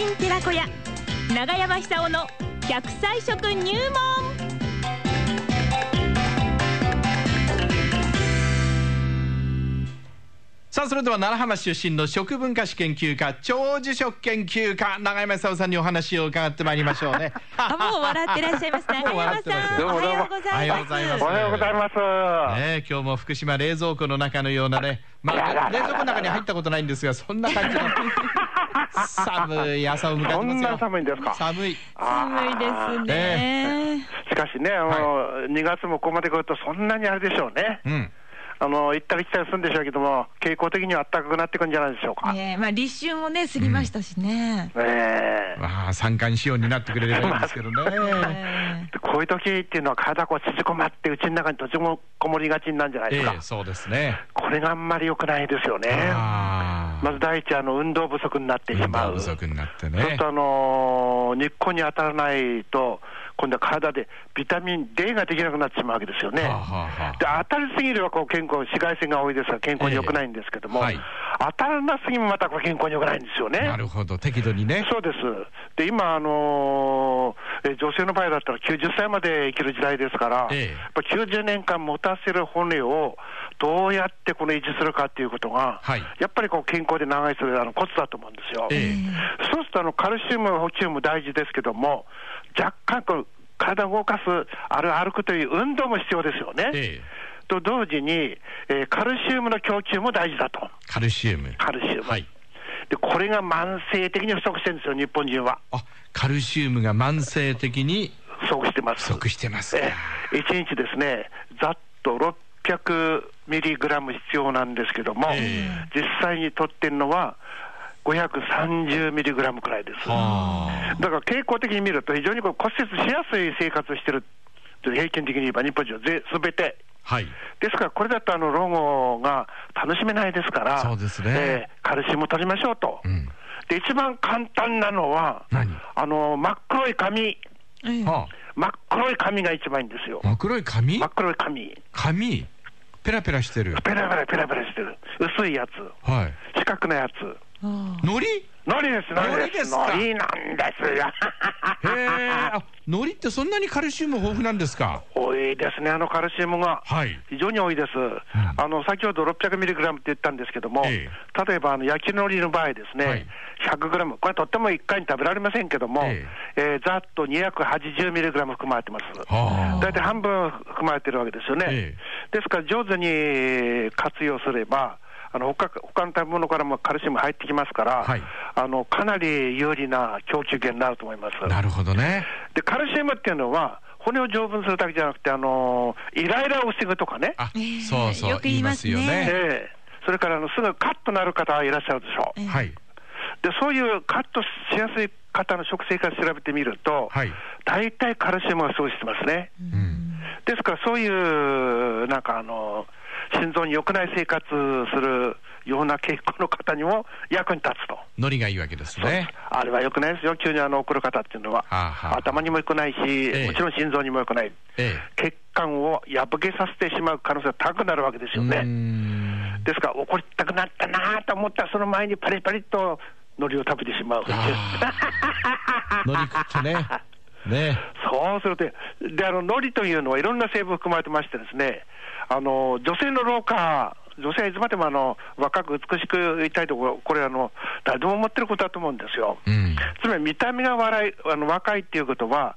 人寺子屋長山久夫の100歳食入門。さあそれでは奈良浜出身の食文化史研究家長寿食研究家長山久夫さんにお話を伺ってまいりましょうね。あもう笑ってらっしゃいます 長山さんおはようございます。おはようございます。おはようございます。ねえ今日も福島冷蔵庫の中のようなねまあ冷蔵庫の中に入ったことないんですがそんな感じの寒い朝を迎えてますよ。そんな寒いんですか？寒い。寒いですね、しかしね、あの、2月もここまで来るとそんなにあれでしょうね。うん。あの、行ったり来たりするんでしょうけども、傾向的には暖かくなってくるんじゃないでしょうか。ねえまあ立春もね過ぎましたしね、ええ。まあ三寒四温になってくれればいいんですけどね。え えこういう時っていうのは体こう縮こまって、うちの中に閉じこもりがちになるんじゃないですか。ええそうですね。これがあんまり良くないですよね。ああまず第一、あの、運動不足になってし運まう。動不足になってねそうすると、あのー日光に当たらないと、今度は体でビタミン D ができなくなってしまうわけですよね。はあはあはで当たりすぎればこう健康、紫外線が多いですから健康に良くないんですけども、ええはい当たらなすぎもまたこれ健康に良くないんですよね。なるほど適度にねそうです。で、今、あのーえ女性の場合だったら90歳まで生きる時代ですから、ええやっぱ90年間持たせる骨をどうやってこの維持するかっていうことが、はいやっぱりこう健康で長生きするあのコツだと思うんですよ。ええそうするとあのカルシウム補給も大事ですけども、若干こう体を動かす、ある歩くという運動も必要ですよね。ええと同時に、えーカルシウムの供給も大事だと、カルシウムカルシウム。はいでこれが慢性的に不足してるんですよ、日本人は。あカルシウムが慢性的に不足してます。不足してますかえー、1日ですね、ざっと600ミリグラム必要なんですけども、え実際に取ってるのは530ミリグラムくらいです。はだから傾向的に見ると、非常にこう骨折しやすい生活をしてると平均的に言えば、日本人はぜすべて。はい。ですから、これだとあの老後が楽しめないですから、そうですね。えーカルシウムを取りましょうと。うん。で、一番簡単なのは何、あの真っ黒い紙、え真っ黒い紙が一番いいんですよ。あ、。真っ黒い紙真っ黒い紙、紙ペラペラしてる。ペラペラペラペラしてる、薄いやつ、はい。四角なやつ、あ海苔？のりです、のりで。海苔ですすか？のりなんですよ。へえあ海苔ってそんなにカルシウム豊富なんですか？多いですね、あのカルシウムが。はい。非常に多いです、あの先ほど600ミリグラムって言ったんですけども、え例えばあの焼き海苔の場合ですね、はい。100グラム、これとっても1回に食べられませんけども、ええ。ーざっと280ミリグラム含まれてます。はあ。大体半分含まれてるわけですよね。え。ですから上手に活用すれば、あの他他の食べ物からもカルシウム入ってきますから、はい。あのかなり有利な供給源になると思います。なるほどね。で、カルシウムっていうのは、骨を丈夫にするだけじゃなくて、あのイライラを防ぐとかね、あええそうそうよく言いますね。言いますよね。ええ。それからあのすぐカッとなる方いらっしゃるでしょう。ええ。はい。で、そういうカッとしやすい方の食生活調べてみると、はい。大体カルシウムが不足してますね。うん。ですから、そういう、なんかあの、心臓に良くない生活するような傾向の方にも役に立つと。海苔がいいわけですねあれは良くないですよ、急にあの送る方っていうのは。はあはあ頭にも良くないし、ええもちろん心臓にも良くない。え血管を破けさせてしまう可能性が高くなるわけですよね。ですから、怒りたくなったなと思ったら、その前にパリパリと海苔を食べてしまう。海苔食ってねねそうすると、で、あの、海苔というのはいろんな成分含まれてましてですね、あの、女性の老化、女性はいつまでもあの若く美しくいたいところ、これあの、誰でも思ってることだと思うんですよ。うんつまり見た目が笑いあの若いっていうことは、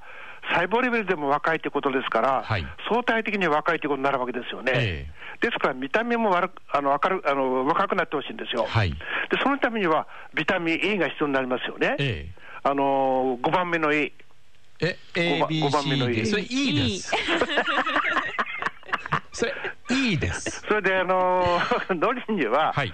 細胞レベルでも若いってことですから、はい相対的に若いってことになるわけですよね。えですから、見た目も悪くあの明るあの若くなってほしいんですよ。はいで、そのためには、ビタミン E が必要になりますよね。えあの5番目の E。ええ五番五番目の ABC で E それいいです。それいいです。それで、あの海苔には、はい。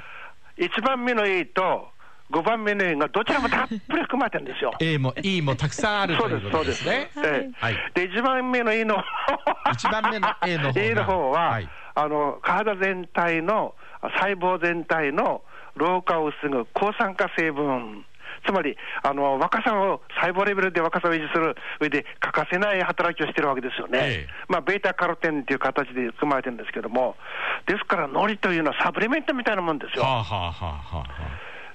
1番目の E と5番目の E がどちらもたっぷり含まれてるんですよ。A も E もたくさんあるそうです、というこそうです。すとでね。ええ。はい。で、1番目の E の 一番目の A の方が。A の方は、はい。あの体全体の細胞全体の老化を防ぐ抗酸化成分。つまりあの若さを細胞レベルで若さを維持する上で欠かせない働きをしてるわけですよね、ええ。まあ、ベータカロテンという形で含まれてるんですけども、ですから、海苔というのはサプリメントみたいなもんですよ。はあはあはあはあ。は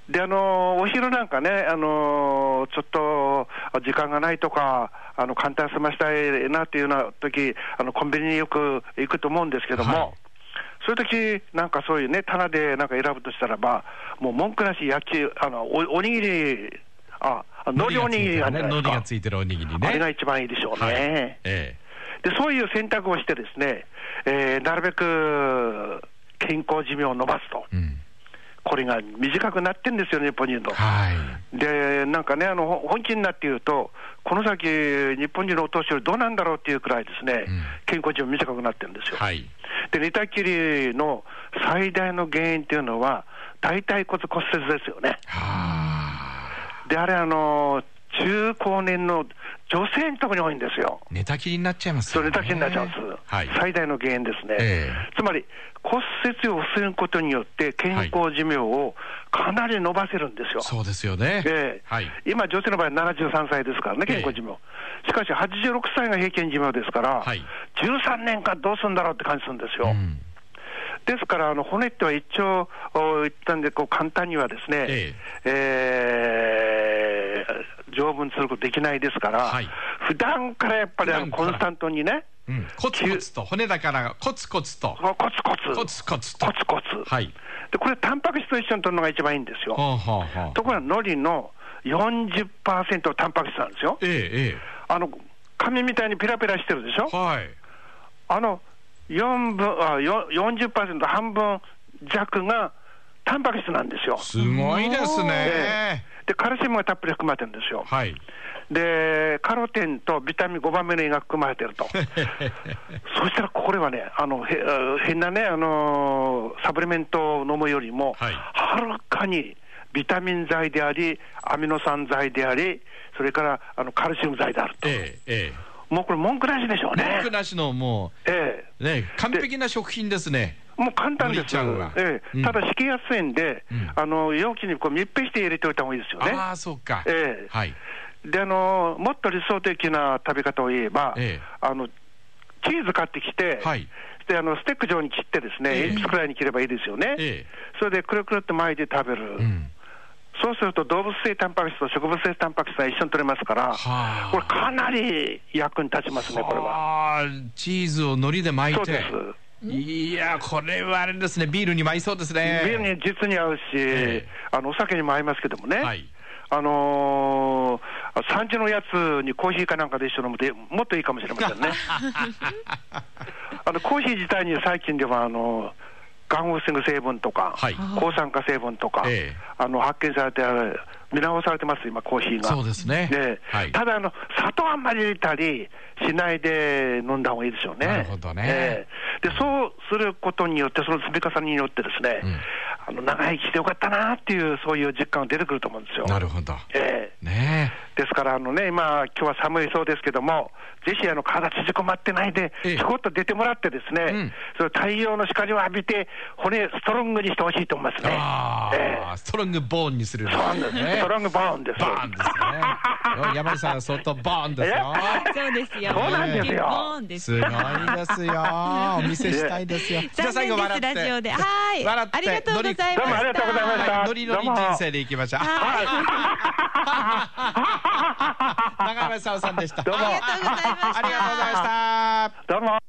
で、あのお昼なんかね、あのちょっと時間がないとか、あの簡単済ましたいなっていうような時あのコンビニによく行くと思うんですけども、はいそういう時なんかそういうね、棚でなんか選ぶとしたらば、もう文句なし焼き、あのおおにぎり、あ、海苔おにぎりがあるじゃない海苔ですかがついてるおにぎりね。あれが一番いいでしょうね。はいえでそういう選択をして、ですね、えーなるべく健康寿命を伸ばすと、えうん。これが短くなってんですよ、日本人の。はい。で、なんかね、あのほ本気になって言うと、この先、日本人のお年寄りどうなんだろうっていうくらいですね、うん健康寿命短くなってるんですよ。はい。で、寝たきりの最大の原因っていうのは、大腿骨骨折ですよね。はあ。で、あれ、あの中高年の女性のところに多いんですよ。寝たきりになっちゃいますそれよねだけになっちゃうんです、はい。最大の原因ですね、えつまり骨折を防ぐことによって、健康寿命をかなり伸ばせるんですよ。そうですよね。ええはい。今、女性の場合、73歳ですからね、健康寿命、しかし86歳が平均寿命ですから、はい13年間どうするんだろうって感じするんですよ。うんですから、あの骨っては一応お言ったんで、こう簡単にはですね、ええー丈夫にすることできないですから、はい普段からやっぱりあのコンスタントにね、うん。コツコツと、骨だからコツコツと。コツコツ、コツコツと。コツコツ、はい。でこれ、タンパク質と一緒に取るのが一番いいんですよ。ほうほうほう。ところが、海苔の40%タンパク質なんですよ。ええ、えあの紙みたいにペラペラしてるでしょ？え。、はい。あの4分あよ40%、半分弱がタンパク質なんですよ。すごいですえね。えで、カルシウムがたっぷり含まれてるんですよ。はい。で、カロテンとビタミン5番目の胃が含まれてると。そしたらこれはね、あのへ変なね、あのサプリメントを飲むよりも、はいはるかにビタミン剤であり、アミノ酸剤であり、それからあのカルシウム剤であると。ええ、えもうこれ、文句なしでしょうえ。ね。文句なしのもええう、ね、完璧な食品ですね。もう簡単ですええうんただ敷きやすいんで、うんあの容器にこう密閉して入れておいた方がいいですよね。ああ、そうか。ええはい。であの、もっと理想的な食べ方を言えば、ええあのチーズ買ってきて、はい。であのステック状に切って、ですね、ええ鉛筆くらいに切ればいいですよね、えそれでくるくるって巻いて食べる、え。うん。そうすると動物性タンパク質と植物性タンパク質が一緒に取れますから、はあ。これ、かなり役に立ちますね、これは。はあ。チーズを海苔で巻いて。そうですいや、これはあれですね、ビールにも合いそうですね。ビールに実に合うし、ええあのお酒にも合いますけどもね、はい。あのー、産地のやつにコーヒーかなんかで一緒に飲むと、もっといいかもしれませんね。あのコーヒー自体に最近ではあの、がんを防ぐ成分とか、はい抗酸化成分とか、ええあの発見されて、見直されてます、今、コーヒーが。そうですねねはいただあの、砂糖あんまり入れたりしないで飲んだ方がいいでしょうね。なるほどねええでそうすることによって、その積み重ねによってですね、うんあの長生きしてよかったなっていう、そういう実感が出てくると思うんですよ。なるほど。ええねですから、あのね、今、今日は寒いそうですけども、ぜひあの体縮こまってないで、ええちょこっと出てもらってですね、うんその太陽の光を浴びて、骨、ストロングにしてほしいと思いますえ。ね。あえあ、ストロングボーンにする。そうなんですストロングボーンです。バーンですね。山根さん、相当ボーンですよ。そうですよ。そうなんですよボーンですすごいですよ。お見せしたいですよ。じゃあ最後笑って。ラジオで。はい。笑ってありがとうございました。どうもありがとうございましたはいノリノリ人生でいきましょう。はい。長山さんさんでした。どうもありがとうございました。ありがとうございました。どうも。